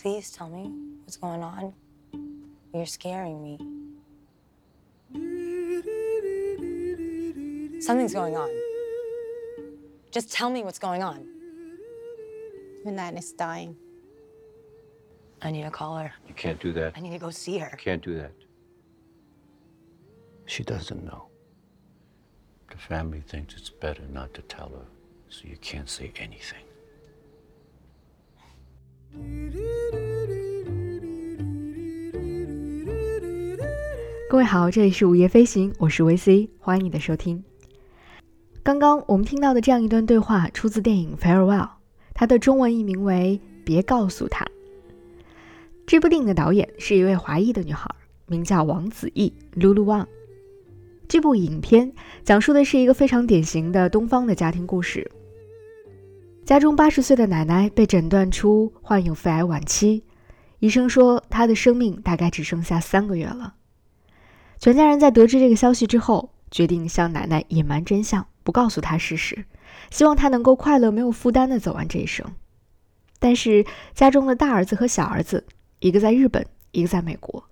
Please tell me what's going on. You're scaring me. Something's going on. Just tell me what's going on. Your is dying. I need to call her. You can't do that. I need to go see her. You can't do that. She doesn't know. The family thinks it's better not to tell her, so you can't say anything. 各位好，这里是午夜飞行，我是维 C，欢迎你的收听。刚刚我们听到的这样一段对话出自电影《Farewell》，它的中文译名为《别告诉他》。这部电影的导演是一位华裔的女孩，名叫王子异 （Lulu Wang）。这部影片讲述的是一个非常典型的东方的家庭故事。家中八十岁的奶奶被诊断出患有肺癌晚期，医生说她的生命大概只剩下三个月了。全家人在得知这个消息之后，决定向奶奶隐瞒真相，不告诉她事实，希望她能够快乐、没有负担地走完这一生。但是家中的大儿子和小儿子，一个在日本，一个在美国，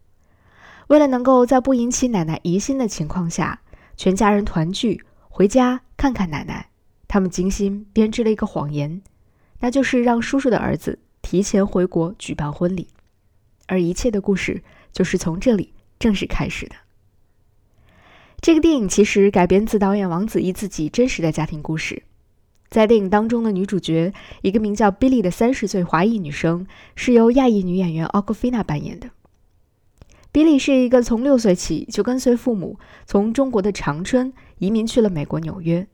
为了能够在不引起奶奶疑心的情况下，全家人团聚回家看看奶奶，他们精心编织了一个谎言，那就是让叔叔的儿子提前回国举办婚礼，而一切的故事就是从这里正式开始的。这个电影其实改编自导演王子异自己真实的家庭故事。在电影当中的女主角，一个名叫 Billy 的三十岁华裔女生，是由亚裔女演员 Awkwafina 扮演的。Billy 是一个从六岁起就跟随父母从中国的长春移民去了美国纽约。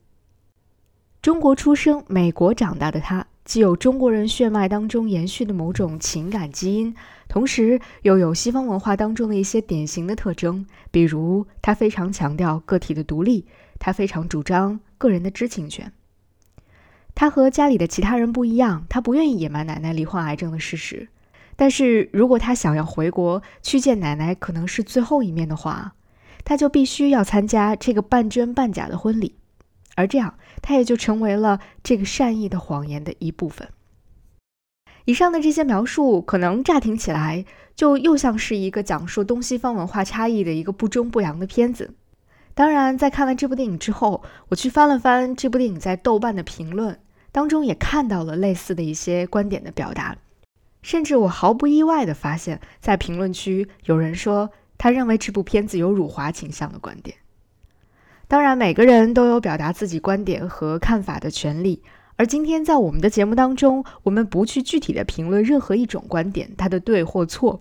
中国出生、美国长大的她，既有中国人血脉当中延续的某种情感基因。同时又有西方文化当中的一些典型的特征，比如他非常强调个体的独立，他非常主张个人的知情权。他和家里的其他人不一样，他不愿意隐瞒奶奶罹患癌症的事实。但是如果他想要回国去见奶奶，可能是最后一面的话，他就必须要参加这个半真半假的婚礼，而这样他也就成为了这个善意的谎言的一部分。以上的这些描述，可能乍听起来就又像是一个讲述东西方文化差异的一个不忠不洋的片子。当然，在看完这部电影之后，我去翻了翻这部电影在豆瓣的评论当中，也看到了类似的一些观点的表达。甚至我毫不意外地发现，在评论区有人说他认为这部片子有辱华倾向的观点。当然，每个人都有表达自己观点和看法的权利。而今天在我们的节目当中，我们不去具体的评论任何一种观点它的对或错，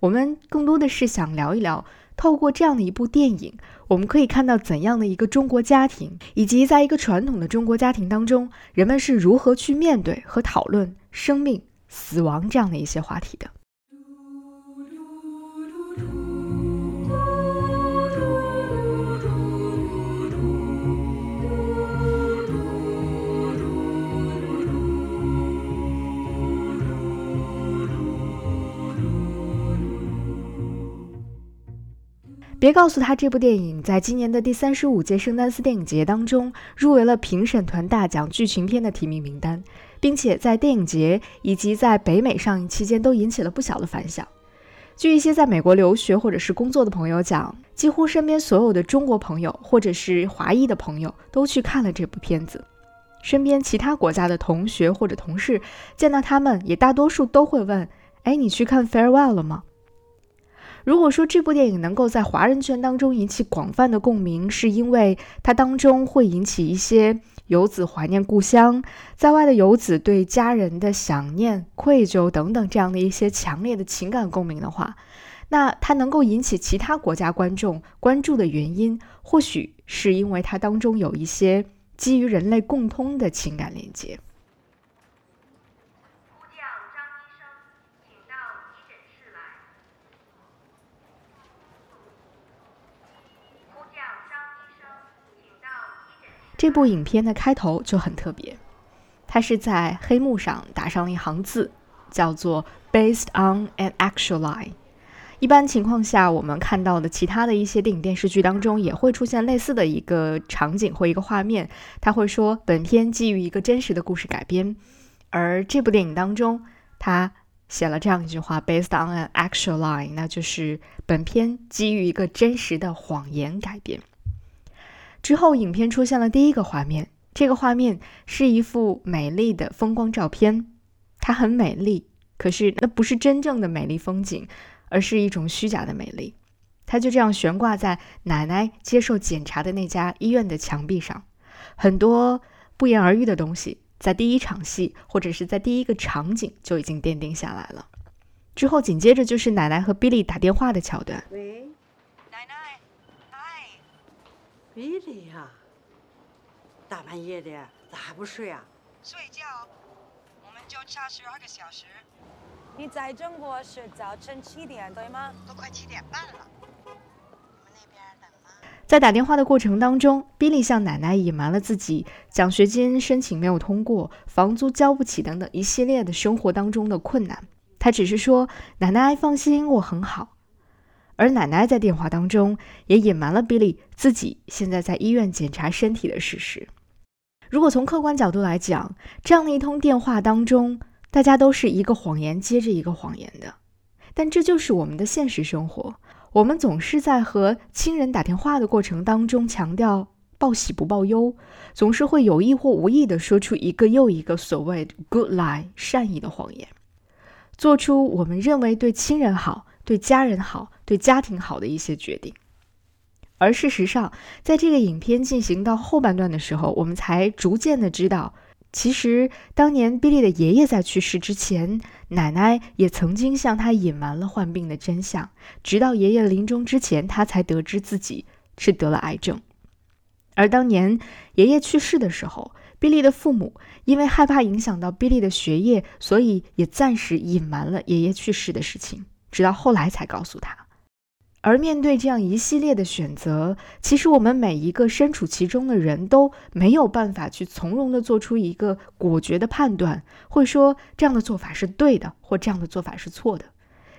我们更多的是想聊一聊，透过这样的一部电影，我们可以看到怎样的一个中国家庭，以及在一个传统的中国家庭当中，人们是如何去面对和讨论生命、死亡这样的一些话题的。别告诉他，这部电影在今年的第三十五届圣丹斯电影节当中入围了评审团大奖剧情片的提名名单，并且在电影节以及在北美上映期间都引起了不小的反响。据一些在美国留学或者是工作的朋友讲，几乎身边所有的中国朋友或者是华裔的朋友都去看了这部片子。身边其他国家的同学或者同事见到他们，也大多数都会问：“哎，你去看《Farewell》了吗？”如果说这部电影能够在华人圈当中引起广泛的共鸣，是因为它当中会引起一些游子怀念故乡，在外的游子对家人的想念、愧疚等等这样的一些强烈的情感共鸣的话，那它能够引起其他国家观众关注的原因，或许是因为它当中有一些基于人类共通的情感连接。这部影片的开头就很特别，它是在黑幕上打上了一行字，叫做 “Based on an actual lie”。一般情况下，我们看到的其他的一些电影电视剧当中也会出现类似的一个场景或一个画面，他会说本片基于一个真实的故事改编。而这部电影当中，他写了这样一句话：“Based on an actual lie”，那就是本片基于一个真实的谎言改编。之后，影片出现了第一个画面，这个画面是一幅美丽的风光照片，它很美丽，可是那不是真正的美丽风景，而是一种虚假的美丽。它就这样悬挂在奶奶接受检查的那家医院的墙壁上，很多不言而喻的东西。在第一场戏，或者是在第一个场景就已经奠定下来了。之后紧接着就是奶奶和 Billy 打电话的桥段。喂，奶奶，哎，Billy 呀，大半夜的咋还不睡啊？睡觉，我们就差十二个小时，你在中国是早晨七点对吗？都快七点半了。在打电话的过程当中，Billy 向奶奶隐瞒了自己奖学金申请没有通过、房租交不起等等一系列的生活当中的困难。他只是说：“奶奶放心，我很好。”而奶奶在电话当中也隐瞒了 Billy 自己现在在医院检查身体的事实。如果从客观角度来讲，这样的一通电话当中，大家都是一个谎言接着一个谎言的，但这就是我们的现实生活。我们总是在和亲人打电话的过程当中强调报喜不报忧，总是会有意或无意的说出一个又一个所谓 good lie 善意的谎言，做出我们认为对亲人好、对家人好、对家庭好的一些决定。而事实上，在这个影片进行到后半段的时候，我们才逐渐的知道。其实，当年比利的爷爷在去世之前，奶奶也曾经向他隐瞒了患病的真相，直到爷爷临终之前，他才得知自己是得了癌症。而当年爷爷去世的时候，比利的父母因为害怕影响到比利的学业，所以也暂时隐瞒了爷爷去世的事情，直到后来才告诉他。而面对这样一系列的选择，其实我们每一个身处其中的人都没有办法去从容的做出一个果决的判断，会说这样的做法是对的，或这样的做法是错的，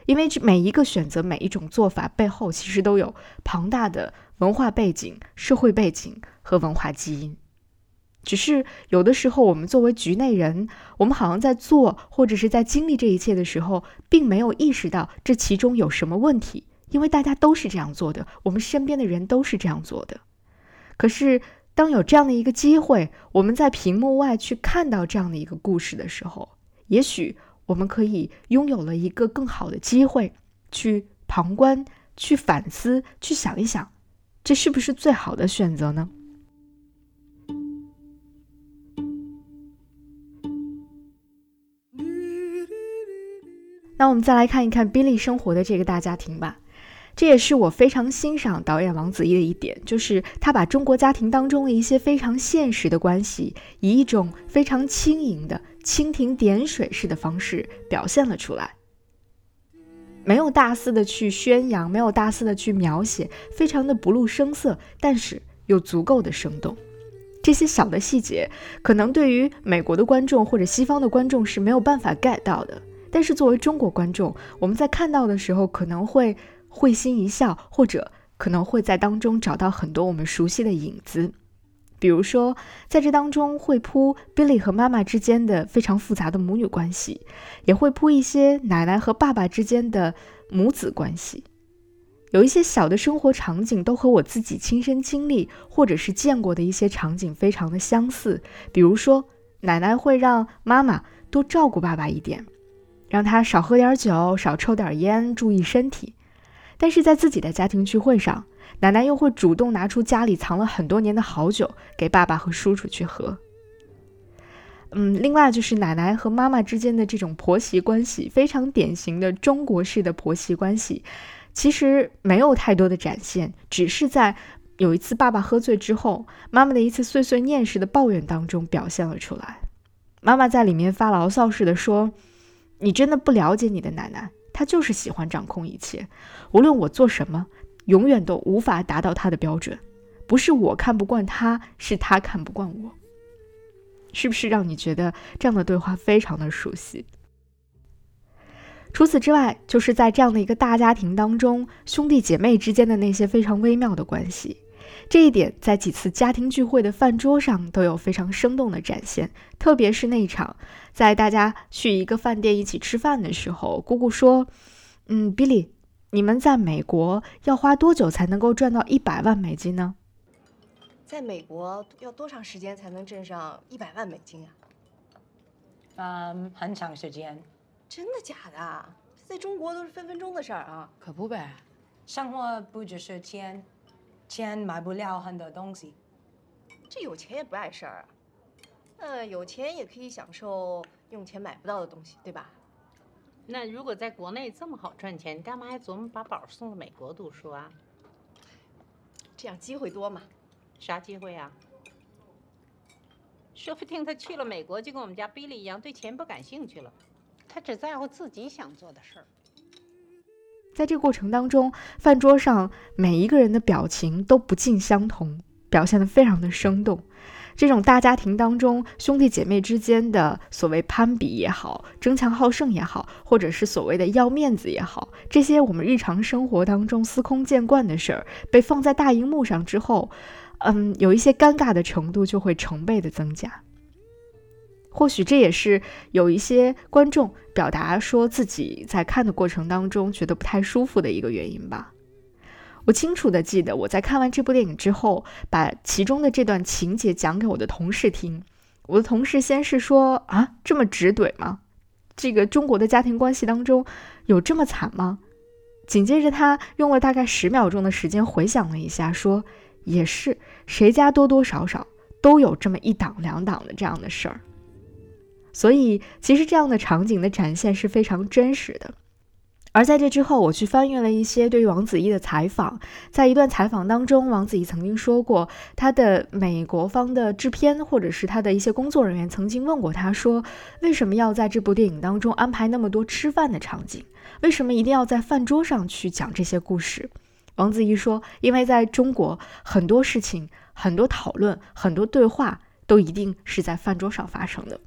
因为每一个选择、每一种做法背后，其实都有庞大的文化背景、社会背景和文化基因。只是有的时候，我们作为局内人，我们好像在做或者是在经历这一切的时候，并没有意识到这其中有什么问题。因为大家都是这样做的，我们身边的人都是这样做的。可是，当有这样的一个机会，我们在屏幕外去看到这样的一个故事的时候，也许我们可以拥有了一个更好的机会，去旁观、去反思、去想一想，这是不是最好的选择呢？那我们再来看一看 Billy 生活的这个大家庭吧。这也是我非常欣赏导演王子异的一点，就是他把中国家庭当中的一些非常现实的关系，以一种非常轻盈的蜻蜓点水式的方式表现了出来，没有大肆的去宣扬，没有大肆的去描写，非常的不露声色，但是又足够的生动。这些小的细节，可能对于美国的观众或者西方的观众是没有办法 get 到的，但是作为中国观众，我们在看到的时候可能会。会心一笑，或者可能会在当中找到很多我们熟悉的影子，比如说在这当中会铺 Billy 和妈妈之间的非常复杂的母女关系，也会铺一些奶奶和爸爸之间的母子关系，有一些小的生活场景都和我自己亲身经历或者是见过的一些场景非常的相似，比如说奶奶会让妈妈多照顾爸爸一点，让他少喝点酒，少抽点烟，注意身体。但是在自己的家庭聚会上，奶奶又会主动拿出家里藏了很多年的好酒给爸爸和叔叔去喝。嗯，另外就是奶奶和妈妈之间的这种婆媳关系，非常典型的中国式的婆媳关系，其实没有太多的展现，只是在有一次爸爸喝醉之后，妈妈的一次碎碎念式的抱怨当中表现了出来。妈妈在里面发牢骚似的说：“你真的不了解你的奶奶。”他就是喜欢掌控一切，无论我做什么，永远都无法达到他的标准。不是我看不惯他，是他看不惯我。是不是让你觉得这样的对话非常的熟悉？除此之外，就是在这样的一个大家庭当中，兄弟姐妹之间的那些非常微妙的关系。这一点在几次家庭聚会的饭桌上都有非常生动的展现，特别是那一场，在大家去一个饭店一起吃饭的时候，姑姑说：“嗯，Billy，你们在美国要花多久才能够赚到一百万美金呢？”在美国要多长时间才能挣上一百万美金啊？嗯，很长时间。真的假的？在中国都是分分钟的事儿啊！可不呗，生活不只是钱，钱买不了很多东西。这有钱也不碍事儿啊。呃，有钱也可以享受用钱买不到的东西，对吧？那如果在国内这么好赚钱，你干嘛还琢磨把宝送到美国读书啊？这样机会多嘛。啥机会呀？说不定他去了美国，就跟我们家 Billy 一样，对钱不感兴趣了。他只在乎自己想做的事儿。在这个过程当中，饭桌上每一个人的表情都不尽相同，表现得非常的生动。这种大家庭当中兄弟姐妹之间的所谓攀比也好，争强好胜也好，或者是所谓的要面子也好，这些我们日常生活当中司空见惯的事儿，被放在大荧幕上之后。嗯，有一些尴尬的程度就会成倍的增加。或许这也是有一些观众表达说自己在看的过程当中觉得不太舒服的一个原因吧。我清楚的记得，我在看完这部电影之后，把其中的这段情节讲给我的同事听。我的同事先是说：“啊，这么直怼吗？这个中国的家庭关系当中有这么惨吗？”紧接着他用了大概十秒钟的时间回想了一下，说。也是，谁家多多少少都有这么一档两档的这样的事儿，所以其实这样的场景的展现是非常真实的。而在这之后，我去翻阅了一些对于王子异的采访，在一段采访当中，王子异曾经说过，他的美国方的制片或者是他的一些工作人员曾经问过他说，为什么要在这部电影当中安排那么多吃饭的场景？为什么一定要在饭桌上去讲这些故事？王子异说：“因为在中国，很多事情、很多讨论、很多对话，都一定是在饭桌上发生的。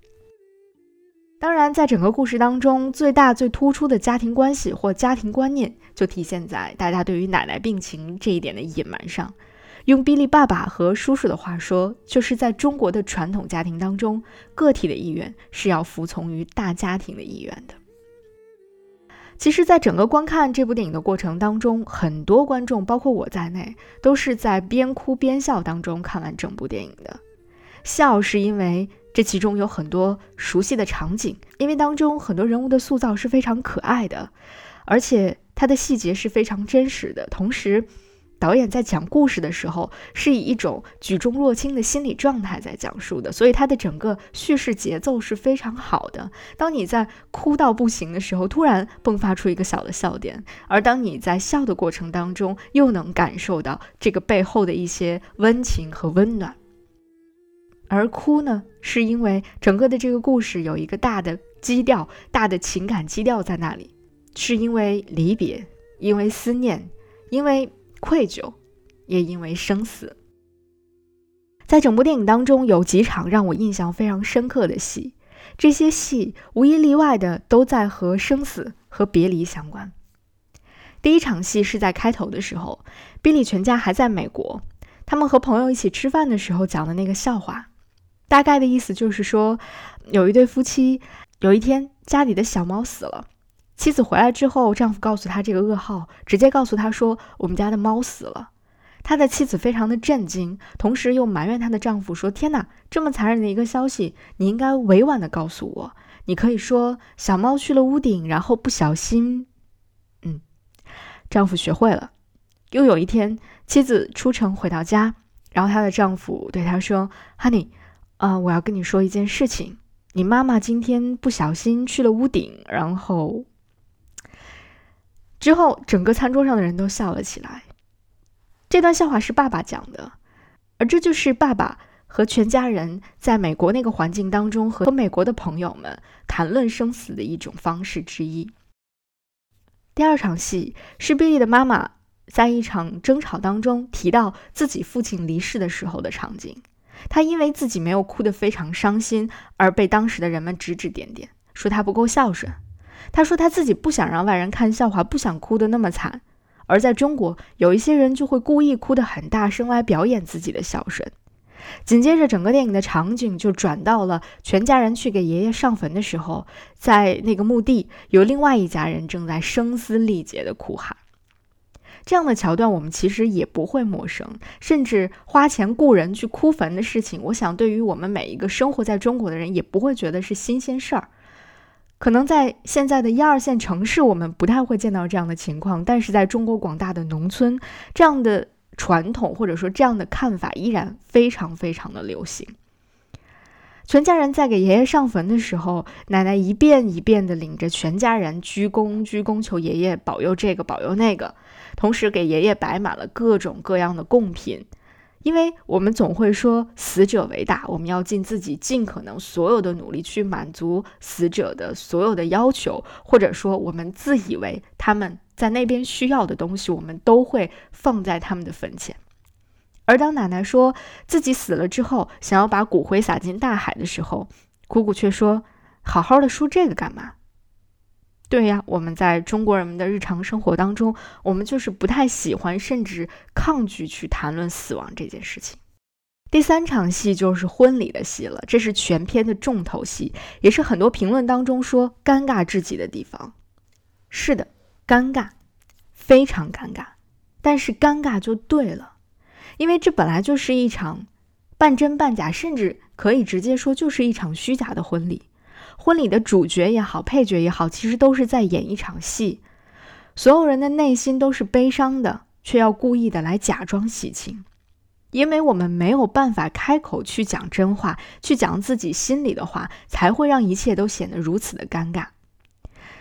当然，在整个故事当中，最大最突出的家庭关系或家庭观念，就体现在大家对于奶奶病情这一点的隐瞒上。用比利爸爸和叔叔的话说，就是在中国的传统家庭当中，个体的意愿是要服从于大家庭的意愿的。”其实，在整个观看这部电影的过程当中，很多观众，包括我在内，都是在边哭边笑当中看完整部电影的。笑是因为这其中有很多熟悉的场景，因为当中很多人物的塑造是非常可爱的，而且它的细节是非常真实的，同时。导演在讲故事的时候，是以一种举重若轻的心理状态在讲述的，所以它的整个叙事节奏是非常好的。当你在哭到不行的时候，突然迸发出一个小的笑点，而当你在笑的过程当中，又能感受到这个背后的一些温情和温暖。而哭呢，是因为整个的这个故事有一个大的基调、大的情感基调在那里，是因为离别，因为思念，因为。愧疚，也因为生死。在整部电影当中，有几场让我印象非常深刻的戏，这些戏无一例外的都在和生死和别离相关。第一场戏是在开头的时候，比利全家还在美国，他们和朋友一起吃饭的时候讲的那个笑话，大概的意思就是说，有一对夫妻，有一天家里的小猫死了。妻子回来之后，丈夫告诉她这个噩耗，直接告诉她说：“我们家的猫死了。”他的妻子非常的震惊，同时又埋怨她的丈夫说：“天哪，这么残忍的一个消息，你应该委婉的告诉我。你可以说小猫去了屋顶，然后不小心……嗯。”丈夫学会了。又有一天，妻子出城回到家，然后她的丈夫对她说：“Honey，啊，我要跟你说一件事情，你妈妈今天不小心去了屋顶，然后……”之后，整个餐桌上的人都笑了起来。这段笑话是爸爸讲的，而这就是爸爸和全家人在美国那个环境当中和美国的朋友们谈论生死的一种方式之一。第二场戏是比利的妈妈在一场争吵当中提到自己父亲离世的时候的场景，他因为自己没有哭得非常伤心，而被当时的人们指指点点，说他不够孝顺。他说他自己不想让外人看笑话，不想哭得那么惨，而在中国，有一些人就会故意哭得很大声来表演自己的孝顺。紧接着，整个电影的场景就转到了全家人去给爷爷上坟的时候，在那个墓地，有另外一家人正在声嘶力竭地哭喊。这样的桥段，我们其实也不会陌生，甚至花钱雇人去哭坟的事情，我想对于我们每一个生活在中国的人，也不会觉得是新鲜事儿。可能在现在的一二线城市，我们不太会见到这样的情况，但是在中国广大的农村，这样的传统或者说这样的看法依然非常非常的流行。全家人在给爷爷上坟的时候，奶奶一遍一遍地领着全家人鞠躬鞠躬，求爷爷保佑这个保佑那个，同时给爷爷摆满了各种各样的贡品。因为我们总会说死者为大，我们要尽自己尽可能所有的努力去满足死者的所有的要求，或者说我们自以为他们在那边需要的东西，我们都会放在他们的坟前。而当奶奶说自己死了之后，想要把骨灰撒进大海的时候，姑姑却说：“好好的说这个干嘛？”对呀，我们在中国人们的日常生活当中，我们就是不太喜欢，甚至抗拒去谈论死亡这件事情。第三场戏就是婚礼的戏了，这是全片的重头戏，也是很多评论当中说尴尬至极的地方。是的，尴尬，非常尴尬，但是尴尬就对了。因为这本来就是一场半真半假，甚至可以直接说就是一场虚假的婚礼。婚礼的主角也好，配角也好，其实都是在演一场戏。所有人的内心都是悲伤的，却要故意的来假装喜庆，因为我们没有办法开口去讲真话，去讲自己心里的话，才会让一切都显得如此的尴尬。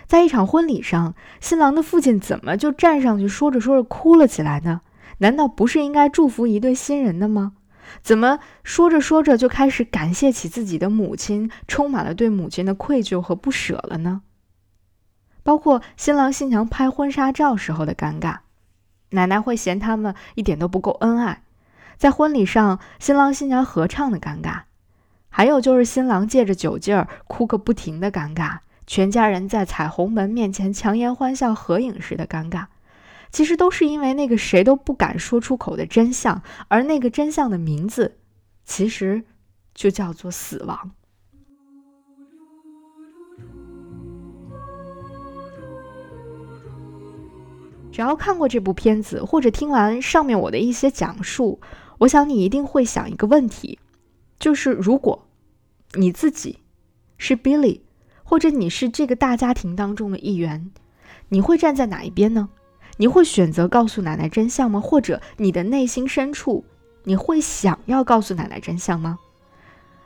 在一场婚礼上，新郎的父亲怎么就站上去说着说着哭了起来呢？难道不是应该祝福一对新人的吗？怎么说着说着就开始感谢起自己的母亲，充满了对母亲的愧疚和不舍了呢？包括新郎新娘拍婚纱照时候的尴尬，奶奶会嫌他们一点都不够恩爱；在婚礼上新郎新娘合唱的尴尬，还有就是新郎借着酒劲儿哭个不停的尴尬，全家人在彩虹门面前强颜欢笑合影时的尴尬。其实都是因为那个谁都不敢说出口的真相，而那个真相的名字，其实就叫做死亡。只要看过这部片子，或者听完上面我的一些讲述，我想你一定会想一个问题，就是如果你自己是 Billy，或者你是这个大家庭当中的一员，你会站在哪一边呢？你会选择告诉奶奶真相吗？或者你的内心深处，你会想要告诉奶奶真相吗？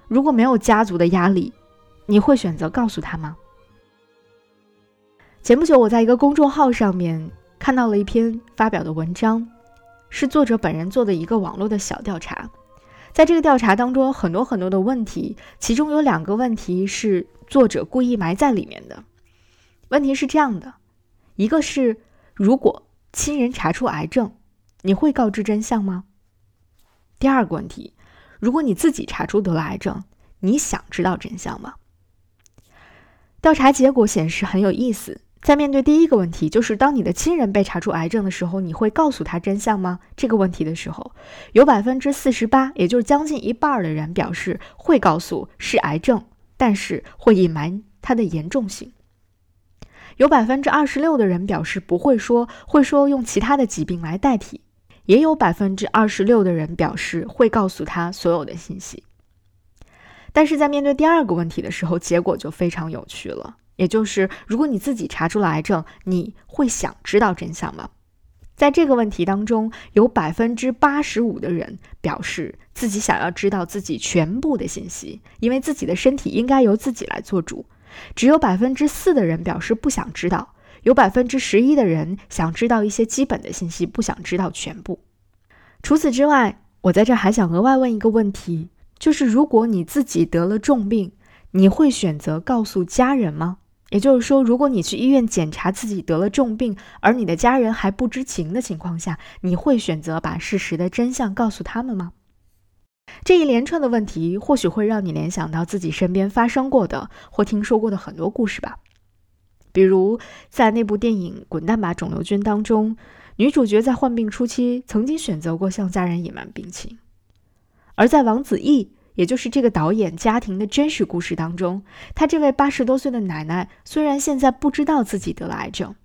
如果没有家族的压力，你会选择告诉她吗？前不久，我在一个公众号上面看到了一篇发表的文章，是作者本人做的一个网络的小调查。在这个调查当中，很多很多的问题，其中有两个问题是作者故意埋在里面的。问题是这样的，一个是。如果亲人查出癌症，你会告知真相吗？第二个问题，如果你自己查出得了癌症，你想知道真相吗？调查结果显示很有意思。在面对第一个问题，就是当你的亲人被查出癌症的时候，你会告诉他真相吗？这个问题的时候，有百分之四十八，也就是将近一半的人表示会告诉是癌症，但是会隐瞒它的严重性。有百分之二十六的人表示不会说，会说用其他的疾病来代替；也有百分之二十六的人表示会告诉他所有的信息。但是在面对第二个问题的时候，结果就非常有趣了，也就是如果你自己查出了癌症，你会想知道真相吗？在这个问题当中，有百分之八十五的人表示自己想要知道自己全部的信息，因为自己的身体应该由自己来做主。只有百分之四的人表示不想知道，有百分之十一的人想知道一些基本的信息，不想知道全部。除此之外，我在这还想额外问一个问题，就是如果你自己得了重病，你会选择告诉家人吗？也就是说，如果你去医院检查自己得了重病，而你的家人还不知情的情况下，你会选择把事实的真相告诉他们吗？这一连串的问题，或许会让你联想到自己身边发生过的或听说过的很多故事吧。比如在那部电影《滚蛋吧，肿瘤君》当中，女主角在患病初期曾经选择过向家人隐瞒病情；而在王子异，也就是这个导演家庭的真实故事当中，他这位八十多岁的奶奶虽然现在不知道自己得了癌症，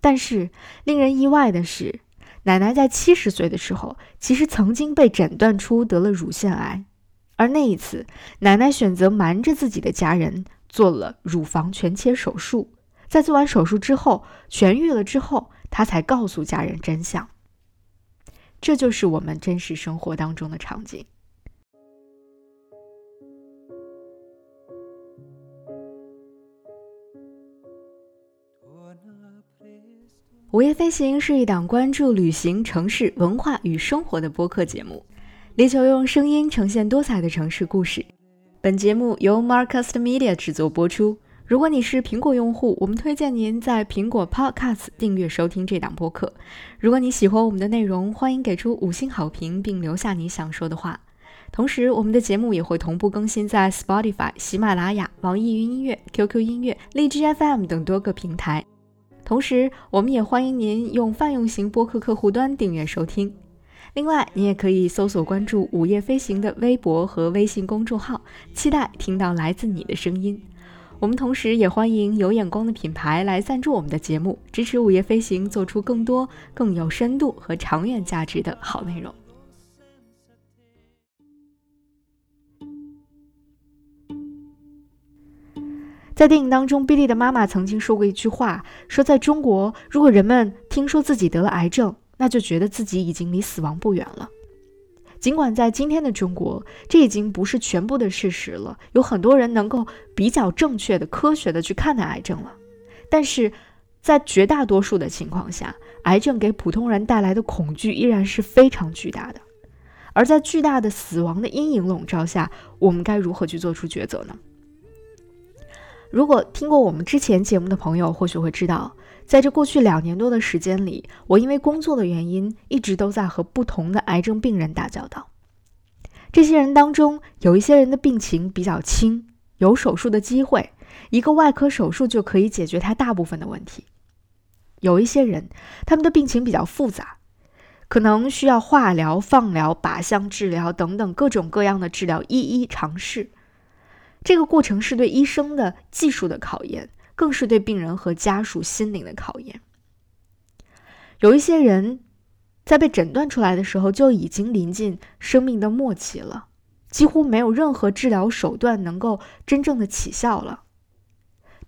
但是令人意外的是。奶奶在七十岁的时候，其实曾经被诊断出得了乳腺癌，而那一次，奶奶选择瞒着自己的家人做了乳房全切手术。在做完手术之后，痊愈了之后，她才告诉家人真相。这就是我们真实生活当中的场景。午夜飞行是一档关注旅行、城市文化与生活的播客节目，力求用声音呈现多彩的城市故事。本节目由 Marcast Media 制作播出。如果你是苹果用户，我们推荐您在苹果 Podcast 订阅收听这档播客。如果你喜欢我们的内容，欢迎给出五星好评并留下你想说的话。同时，我们的节目也会同步更新在 Spotify、喜马拉雅、网易云音乐、QQ 音乐、荔枝 FM 等多个平台。同时，我们也欢迎您用泛用型播客客户端订阅收听。另外，你也可以搜索关注“午夜飞行”的微博和微信公众号，期待听到来自你的声音。我们同时也欢迎有眼光的品牌来赞助我们的节目，支持午夜飞行做出更多更有深度和长远价值的好内容。在电影当中，比利的妈妈曾经说过一句话：“说在中国，如果人们听说自己得了癌症，那就觉得自己已经离死亡不远了。”尽管在今天的中国，这已经不是全部的事实了，有很多人能够比较正确的、科学的去看待癌症了，但是在绝大多数的情况下，癌症给普通人带来的恐惧依然是非常巨大的。而在巨大的死亡的阴影笼罩下，我们该如何去做出抉择呢？如果听过我们之前节目的朋友，或许会知道，在这过去两年多的时间里，我因为工作的原因，一直都在和不同的癌症病人打交道。这些人当中，有一些人的病情比较轻，有手术的机会，一个外科手术就可以解决他大部分的问题；有一些人，他们的病情比较复杂，可能需要化疗、放疗、靶向治疗等等各种各样的治疗一一尝试。这个过程是对医生的技术的考验，更是对病人和家属心灵的考验。有一些人在被诊断出来的时候就已经临近生命的末期了，几乎没有任何治疗手段能够真正的起效了。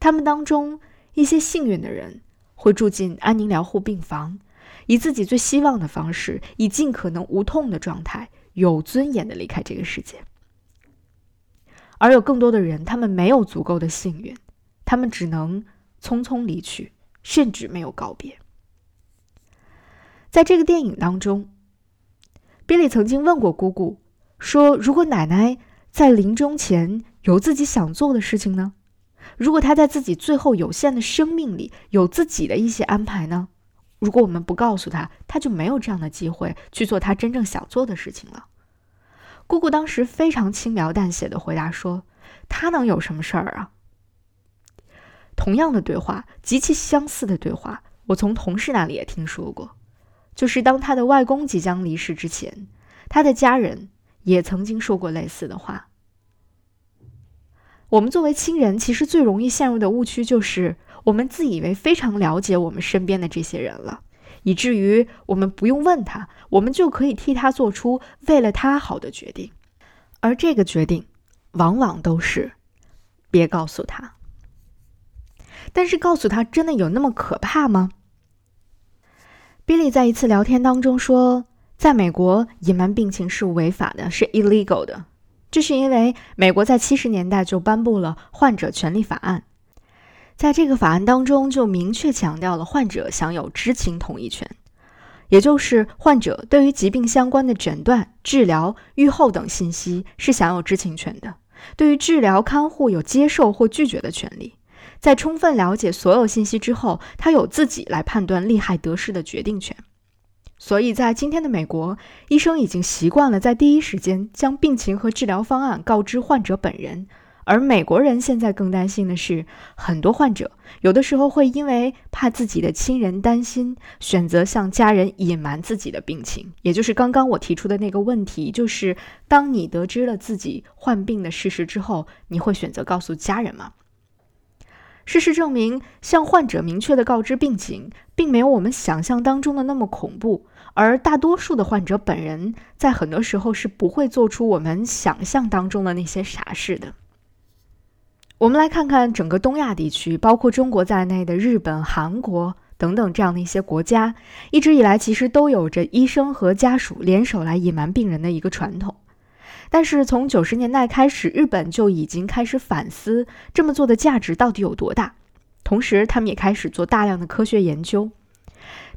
他们当中一些幸运的人会住进安宁疗护病房，以自己最希望的方式，以尽可能无痛的状态，有尊严的离开这个世界。而有更多的人，他们没有足够的幸运，他们只能匆匆离去，甚至没有告别。在这个电影当中，比利曾经问过姑姑说：“如果奶奶在临终前有自己想做的事情呢？如果她在自己最后有限的生命里有自己的一些安排呢？如果我们不告诉她，她就没有这样的机会去做她真正想做的事情了。”姑姑当时非常轻描淡写的回答说：“他能有什么事儿啊？”同样的对话，极其相似的对话，我从同事那里也听说过。就是当他的外公即将离世之前，他的家人也曾经说过类似的话。我们作为亲人，其实最容易陷入的误区就是，我们自以为非常了解我们身边的这些人了。以至于我们不用问他，我们就可以替他做出为了他好的决定，而这个决定往往都是别告诉他。但是告诉他真的有那么可怕吗？Billy 在一次聊天当中说，在美国隐瞒病情是违法的，是 illegal 的，这是因为美国在七十年代就颁布了患者权利法案。在这个法案当中，就明确强调了患者享有知情同意权，也就是患者对于疾病相关的诊断、治疗、预后等信息是享有知情权的。对于治疗看护有接受或拒绝的权利。在充分了解所有信息之后，他有自己来判断利害得失的决定权。所以在今天的美国，医生已经习惯了在第一时间将病情和治疗方案告知患者本人。而美国人现在更担心的是，很多患者有的时候会因为怕自己的亲人担心，选择向家人隐瞒自己的病情。也就是刚刚我提出的那个问题，就是当你得知了自己患病的事实之后，你会选择告诉家人吗？事实证明，向患者明确的告知病情，并没有我们想象当中的那么恐怖。而大多数的患者本人，在很多时候是不会做出我们想象当中的那些傻事的。我们来看看整个东亚地区，包括中国在内的日本、韩国等等这样的一些国家，一直以来其实都有着医生和家属联手来隐瞒病人的一个传统。但是从九十年代开始，日本就已经开始反思这么做的价值到底有多大，同时他们也开始做大量的科学研究。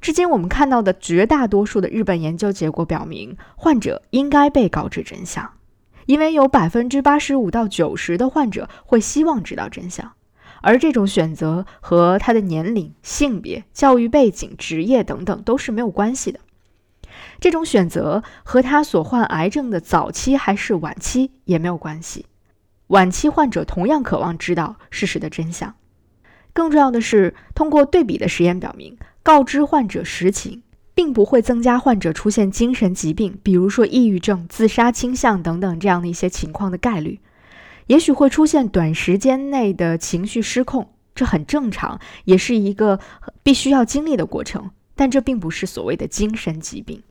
至今我们看到的绝大多数的日本研究结果表明，患者应该被告知真相。因为有百分之八十五到九十的患者会希望知道真相，而这种选择和他的年龄、性别、教育背景、职业等等都是没有关系的。这种选择和他所患癌症的早期还是晚期也没有关系。晚期患者同样渴望知道事实的真相。更重要的是，通过对比的实验表明，告知患者实情。并不会增加患者出现精神疾病，比如说抑郁症、自杀倾向等等这样的一些情况的概率。也许会出现短时间内的情绪失控，这很正常，也是一个必须要经历的过程。但这并不是所谓的精神疾病。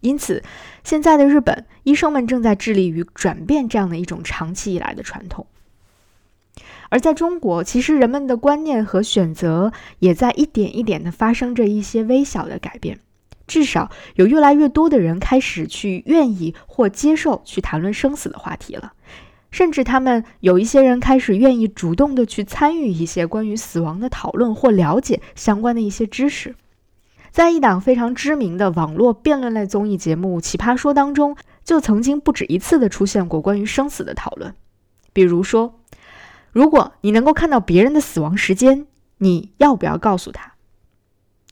因此，现在的日本医生们正在致力于转变这样的一种长期以来的传统。而在中国，其实人们的观念和选择也在一点一点的发生着一些微小的改变。至少有越来越多的人开始去愿意或接受去谈论生死的话题了，甚至他们有一些人开始愿意主动的去参与一些关于死亡的讨论或了解相关的一些知识。在一档非常知名的网络辩论类综艺节目《奇葩说》当中，就曾经不止一次的出现过关于生死的讨论，比如说，如果你能够看到别人的死亡时间，你要不要告诉他？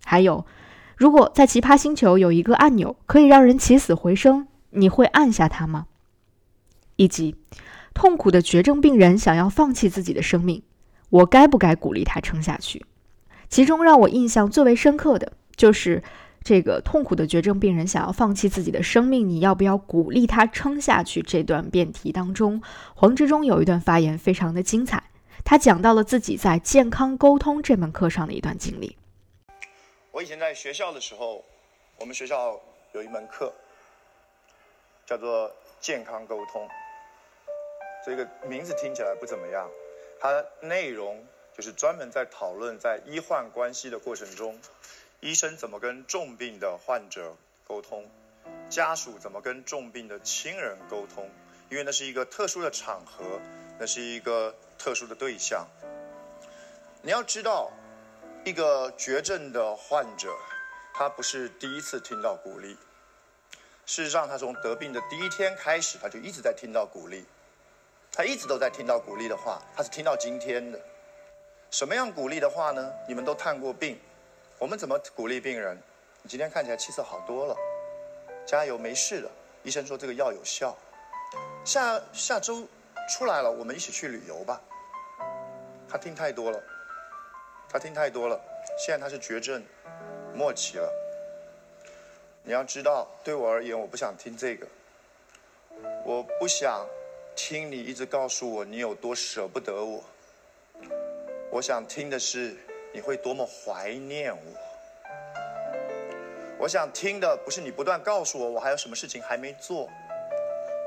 还有。如果在奇葩星球有一个按钮可以让人起死回生，你会按下它吗？以及，痛苦的绝症病人想要放弃自己的生命，我该不该鼓励他撑下去？其中让我印象最为深刻的就是这个痛苦的绝症病人想要放弃自己的生命，你要不要鼓励他撑下去？这段辩题当中，黄志忠有一段发言非常的精彩，他讲到了自己在健康沟通这门课上的一段经历。我以前在学校的时候，我们学校有一门课叫做健康沟通。这个名字听起来不怎么样，它内容就是专门在讨论在医患关系的过程中，医生怎么跟重病的患者沟通，家属怎么跟重病的亲人沟通，因为那是一个特殊的场合，那是一个特殊的对象。你要知道。一个绝症的患者，他不是第一次听到鼓励。事实上，他从得病的第一天开始，他就一直在听到鼓励。他一直都在听到鼓励的话，他是听到今天的。什么样鼓励的话呢？你们都探过病，我们怎么鼓励病人？你今天看起来气色好多了，加油，没事的。医生说这个药有效。下下周出来了，我们一起去旅游吧。他听太多了。他听太多了，现在他是绝症末期了。你要知道，对我而言，我不想听这个。我不想听你一直告诉我你有多舍不得我。我想听的是你会多么怀念我。我想听的不是你不断告诉我我还有什么事情还没做。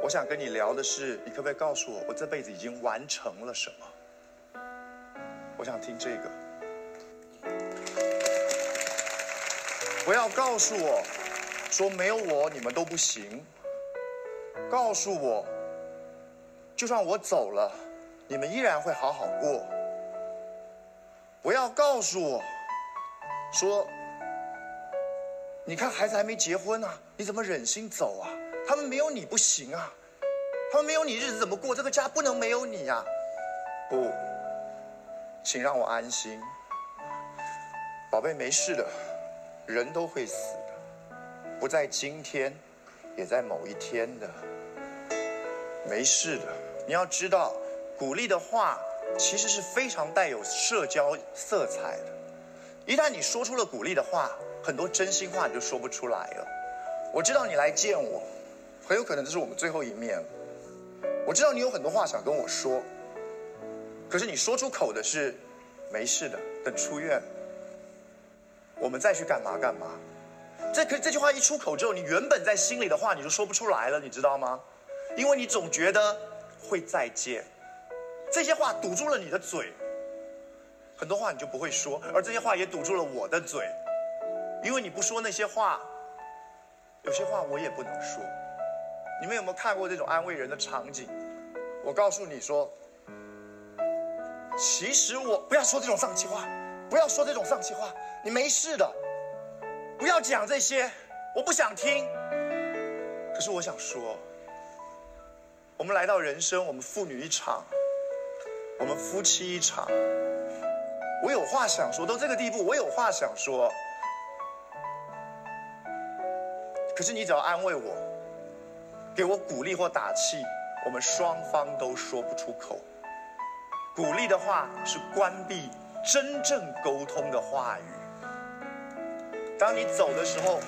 我想跟你聊的是，你可不可以告诉我我这辈子已经完成了什么？我想听这个。不要告诉我，说没有我你们都不行。告诉我，就算我走了，你们依然会好好过。不要告诉我，说，你看孩子还没结婚呢，你怎么忍心走啊？他们没有你不行啊，他们没有你日子怎么过？这个家不能没有你呀！不，请让我安心，宝贝，没事的。人都会死的，不在今天，也在某一天的。没事的，你要知道，鼓励的话其实是非常带有社交色彩的。一旦你说出了鼓励的话，很多真心话你就说不出来了。我知道你来见我，很有可能这是我们最后一面了。我知道你有很多话想跟我说，可是你说出口的是没事的，等出院，我们再去干嘛干嘛。这可这句话一出口之后，你原本在心里的话你就说不出来了，你知道吗？因为你总觉得会再见，这些话堵住了你的嘴，很多话你就不会说，而这些话也堵住了我的嘴，因为你不说那些话，有些话我也不能说。你们有没有看过这种安慰人的场景？我告诉你说，其实我不要说这种丧气话，不要说这种丧气话，你没事的，不要讲这些，我不想听。可是我想说。我们来到人生，我们父女一场，我们夫妻一场。我有话想说，到这个地步，我有话想说。可是你只要安慰我，给我鼓励或打气，我们双方都说不出口。鼓励的话是关闭真正沟通的话语。当你走的时候。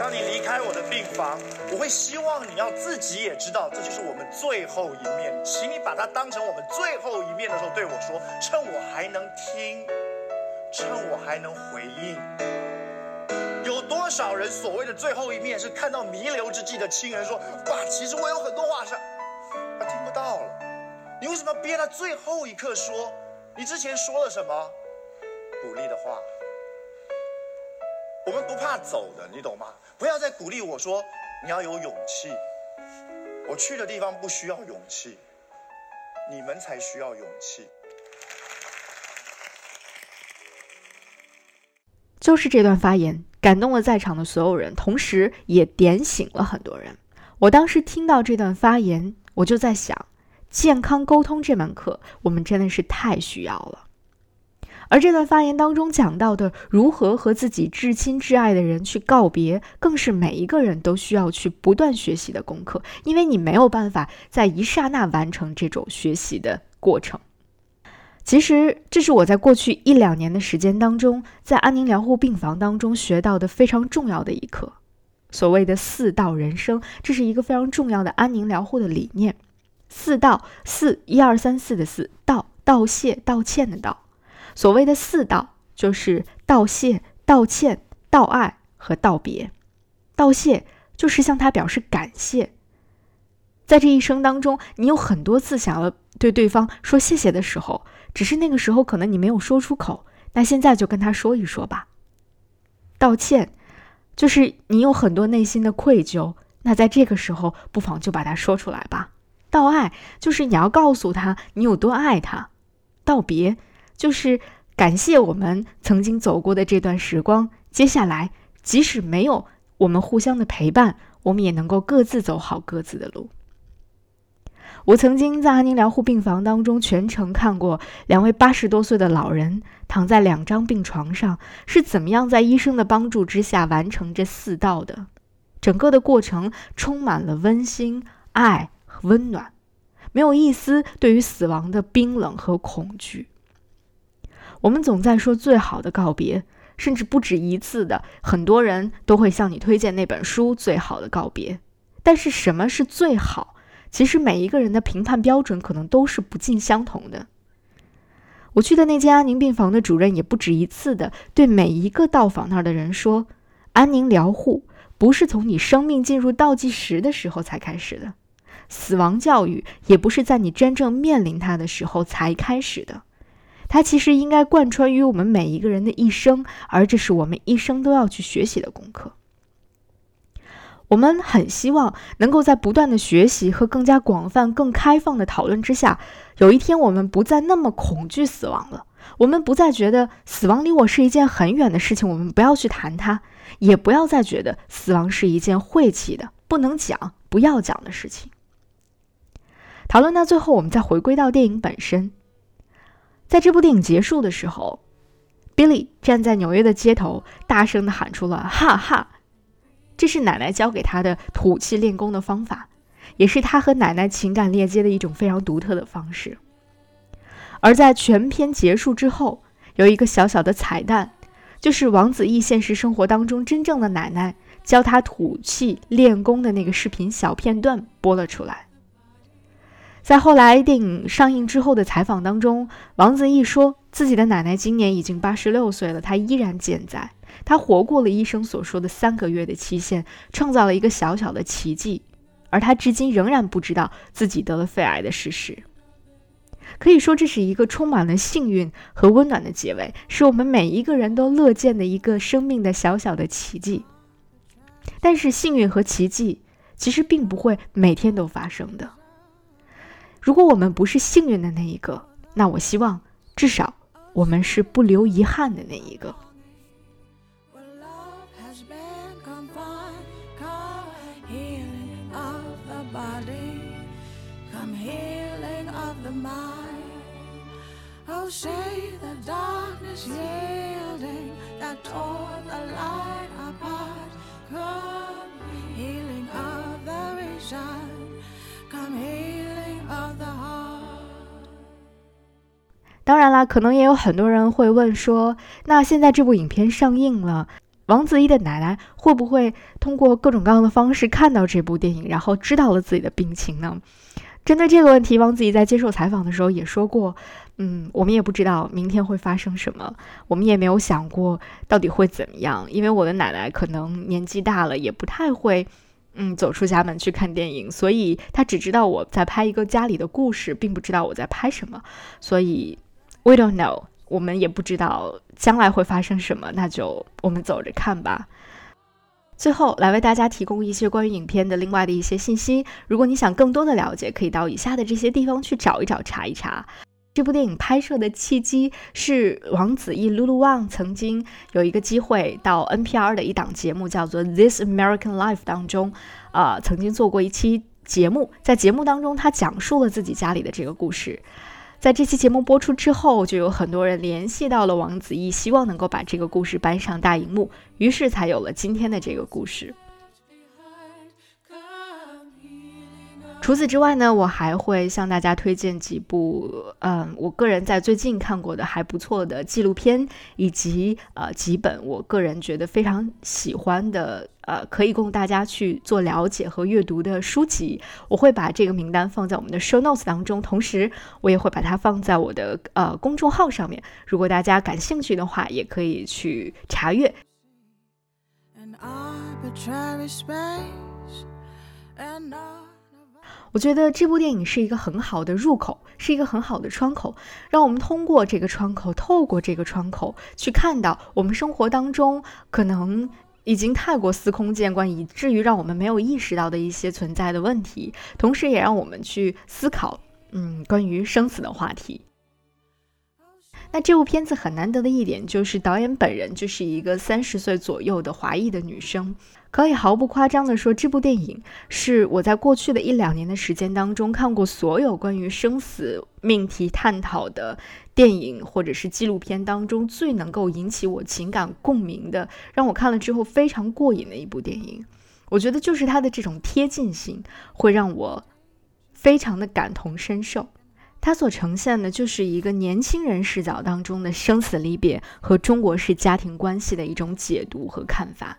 当你离开我的病房，我会希望你要自己也知道，这就是我们最后一面。请你把它当成我们最后一面的时候对我说：“趁我还能听，趁我还能回应。”有多少人所谓的最后一面是看到弥留之际的亲人说：“爸，其实我有很多话是……”他听不到了。你为什么要憋到最后一刻说？你之前说了什么鼓励的话？我们不怕走的，你懂吗？不要再鼓励我说你要有勇气。我去的地方不需要勇气，你们才需要勇气。就是这段发言感动了在场的所有人，同时也点醒了很多人。我当时听到这段发言，我就在想，健康沟通这门课，我们真的是太需要了。而这段发言当中讲到的如何和自己至亲至爱的人去告别，更是每一个人都需要去不断学习的功课，因为你没有办法在一刹那完成这种学习的过程。其实，这是我在过去一两年的时间当中，在安宁疗护病房当中学到的非常重要的一课。所谓的四道人生，这是一个非常重要的安宁疗护的理念。四道，四一二三四的四道，道谢、道歉的道。所谓的四道，就是道谢、道歉、道爱和道别。道谢就是向他表示感谢。在这一生当中，你有很多次想要对对方说谢谢的时候，只是那个时候可能你没有说出口。那现在就跟他说一说吧。道歉就是你有很多内心的愧疚，那在这个时候不妨就把它说出来吧。道爱就是你要告诉他你有多爱他。道别。就是感谢我们曾经走过的这段时光。接下来，即使没有我们互相的陪伴，我们也能够各自走好各自的路。我曾经在安宁疗护病房当中全程看过两位八十多岁的老人躺在两张病床上，是怎么样在医生的帮助之下完成这四道的。整个的过程充满了温馨、爱温暖，没有一丝对于死亡的冰冷和恐惧。我们总在说最好的告别，甚至不止一次的，很多人都会向你推荐那本书《最好的告别》。但是什么是最好？其实每一个人的评判标准可能都是不尽相同的。我去的那间安宁病房的主任也不止一次的对每一个到访那儿的人说：“安宁疗护不是从你生命进入倒计时的时候才开始的，死亡教育也不是在你真正面临它的时候才开始的。”它其实应该贯穿于我们每一个人的一生，而这是我们一生都要去学习的功课。我们很希望能够在不断的学习和更加广泛、更开放的讨论之下，有一天我们不再那么恐惧死亡了。我们不再觉得死亡离我是一件很远的事情，我们不要去谈它，也不要再觉得死亡是一件晦气的、不能讲、不要讲的事情。好了，那最后，我们再回归到电影本身。在这部电影结束的时候，Billy 站在纽约的街头，大声地喊出了“哈哈”，这是奶奶教给他的吐气练功的方法，也是他和奶奶情感链接的一种非常独特的方式。而在全片结束之后，有一个小小的彩蛋，就是王子异现实生活当中真正的奶奶教他吐气练功的那个视频小片段播了出来。在后来电影上映之后的采访当中，王子异说自己的奶奶今年已经八十六岁了，她依然健在，她活过了医生所说的三个月的期限，创造了一个小小的奇迹，而他至今仍然不知道自己得了肺癌的事实。可以说，这是一个充满了幸运和温暖的结尾，是我们每一个人都乐见的一个生命的小小的奇迹。但是，幸运和奇迹其实并不会每天都发生的。如果我们不是幸运的那一个，那我希望至少我们是不留遗憾的那一个。当然啦，可能也有很多人会问说，那现在这部影片上映了，王子异的奶奶会不会通过各种各样的方式看到这部电影，然后知道了自己的病情呢？针对这个问题，王子异在接受采访的时候也说过，嗯，我们也不知道明天会发生什么，我们也没有想过到底会怎么样，因为我的奶奶可能年纪大了，也不太会，嗯，走出家门去看电影，所以她只知道我在拍一个家里的故事，并不知道我在拍什么，所以。We don't know，我们也不知道将来会发生什么，那就我们走着看吧。最后来为大家提供一些关于影片的另外的一些信息。如果你想更多的了解，可以到以下的这些地方去找一找、查一查。这部电影拍摄的契机是王子异 Lulu Wang 曾经有一个机会到 NPR 的一档节目叫做《This American Life》当中，呃，曾经做过一期节目，在节目当中他讲述了自己家里的这个故事。在这期节目播出之后，就有很多人联系到了王子异，希望能够把这个故事搬上大荧幕，于是才有了今天的这个故事。除此之外呢，我还会向大家推荐几部，嗯，我个人在最近看过的还不错的纪录片，以及呃几本我个人觉得非常喜欢的，呃，可以供大家去做了解和阅读的书籍。我会把这个名单放在我们的 show notes 当中，同时我也会把它放在我的呃公众号上面。如果大家感兴趣的话，也可以去查阅。我觉得这部电影是一个很好的入口，是一个很好的窗口，让我们通过这个窗口，透过这个窗口去看到我们生活当中可能已经太过司空见惯，以至于让我们没有意识到的一些存在的问题，同时也让我们去思考，嗯，关于生死的话题。那这部片子很难得的一点就是导演本人就是一个三十岁左右的华裔的女生。可以毫不夸张地说，这部电影是我在过去的一两年的时间当中看过所有关于生死命题探讨的电影或者是纪录片当中最能够引起我情感共鸣的，让我看了之后非常过瘾的一部电影。我觉得就是它的这种贴近性会让我非常的感同身受。它所呈现的就是一个年轻人视角当中的生死离别和中国式家庭关系的一种解读和看法。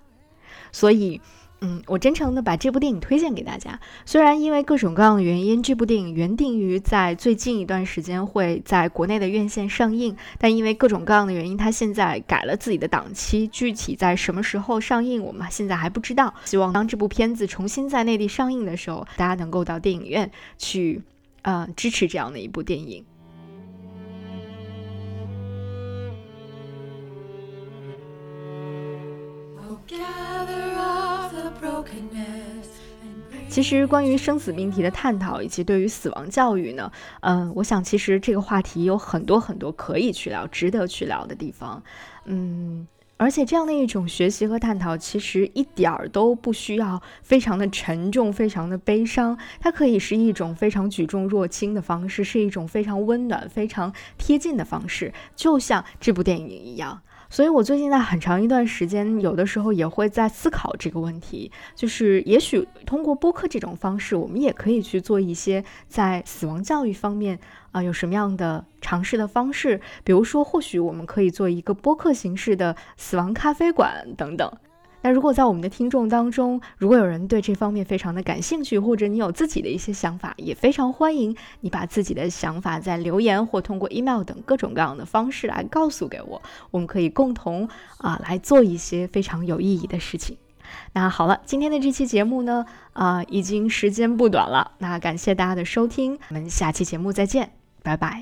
所以，嗯，我真诚的把这部电影推荐给大家。虽然因为各种各样的原因，这部电影原定于在最近一段时间会在国内的院线上映，但因为各种各样的原因，它现在改了自己的档期，具体在什么时候上映，我们现在还不知道。希望当这部片子重新在内地上映的时候，大家能够到电影院去，呃，支持这样的一部电影。其实，关于生死命题的探讨以及对于死亡教育呢，嗯，我想其实这个话题有很多很多可以去聊、值得去聊的地方，嗯，而且这样的一种学习和探讨，其实一点儿都不需要非常的沉重、非常的悲伤，它可以是一种非常举重若轻的方式，是一种非常温暖、非常贴近的方式，就像这部电影一样。所以我最近在很长一段时间，有的时候也会在思考这个问题，就是也许通过播客这种方式，我们也可以去做一些在死亡教育方面啊，有什么样的尝试的方式，比如说，或许我们可以做一个播客形式的死亡咖啡馆等等。那如果在我们的听众当中，如果有人对这方面非常的感兴趣，或者你有自己的一些想法，也非常欢迎你把自己的想法在留言或通过 email 等各种各样的方式来告诉给我，我们可以共同啊来做一些非常有意义的事情。那好了，今天的这期节目呢，啊已经时间不短了，那感谢大家的收听，我们下期节目再见，拜拜。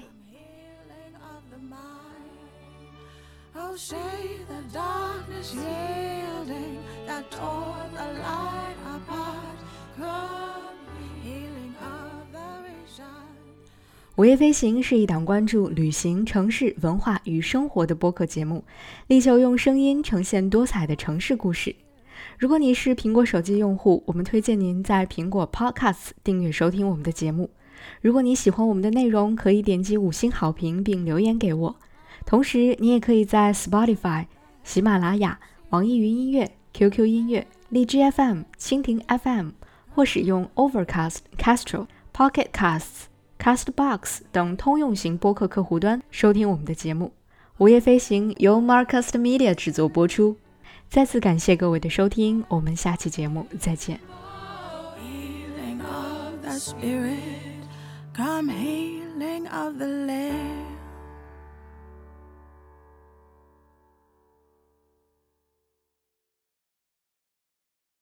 午夜飞行是一档关注旅行、城市文化与生活的播客节目，力求用声音呈现多彩的城市故事。如果你是苹果手机用户，我们推荐您在苹果 Podcast 订阅收听我们的节目。如果你喜欢我们的内容，可以点击五星好评并留言给我。同时，你也可以在 Spotify、喜马拉雅、网易云音乐、QQ 音乐、荔枝 FM、蜻蜓 FM 或使用 Overcast、Castro、Pocket Casts。Castbox 等通用型播客客户端收听我们的节目。午夜飞行由 Marcast Media 制作播出。再次感谢各位的收听，我们下期节目再见。Come healing of the land.